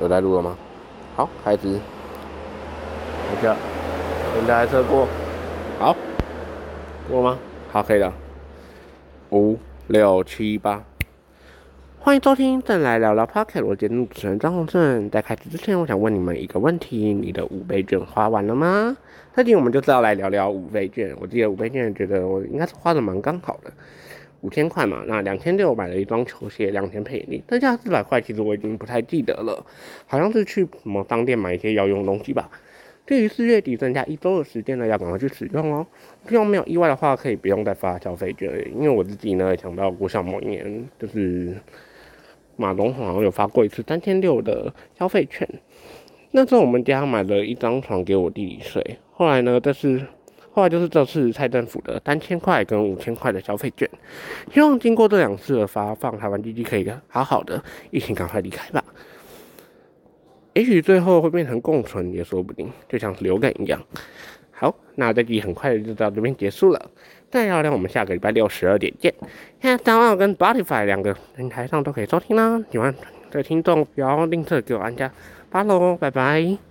有在录了吗？好，开始。等下，等台车过。好，过吗？好，可以了。五六七八。欢迎收听正来聊聊 Pocket，我节目主持人张宏正。在开始之前，我想问你们一个问题：你的五倍券花完了吗？这集我们就是要来聊聊五倍券。我记得五倍券，觉得我应该是花的蛮刚好的，五千块嘛。那两千六买了一双球鞋，两千配利，增加四百块，其实我已经不太记得了，好像是去什么商店买一些要用东西吧。对于四月底剩下一周的时间呢，要赶快去使用哦。希望没有意外的话，可以不用再发消费券，因为我自己呢想到过像某一年就是。马龙好像有发过一次三千六的消费券，那时候我们家买了一张床给我弟弟睡。后来呢，这是后来就是这次蔡政府的三千块跟五千块的消费券。希望经过这两次的发放，台湾经济可以好好的，疫情赶快离开吧。也许最后会变成共存也说不定，就像流感一样。好，那这集很快就到这边结束了。再聊聊，我们下个礼拜六十二点见。现在大奥跟 Spotify 两个平台上都可以收听啦。喜欢的听众不要吝啬给我按下八喽，拜拜。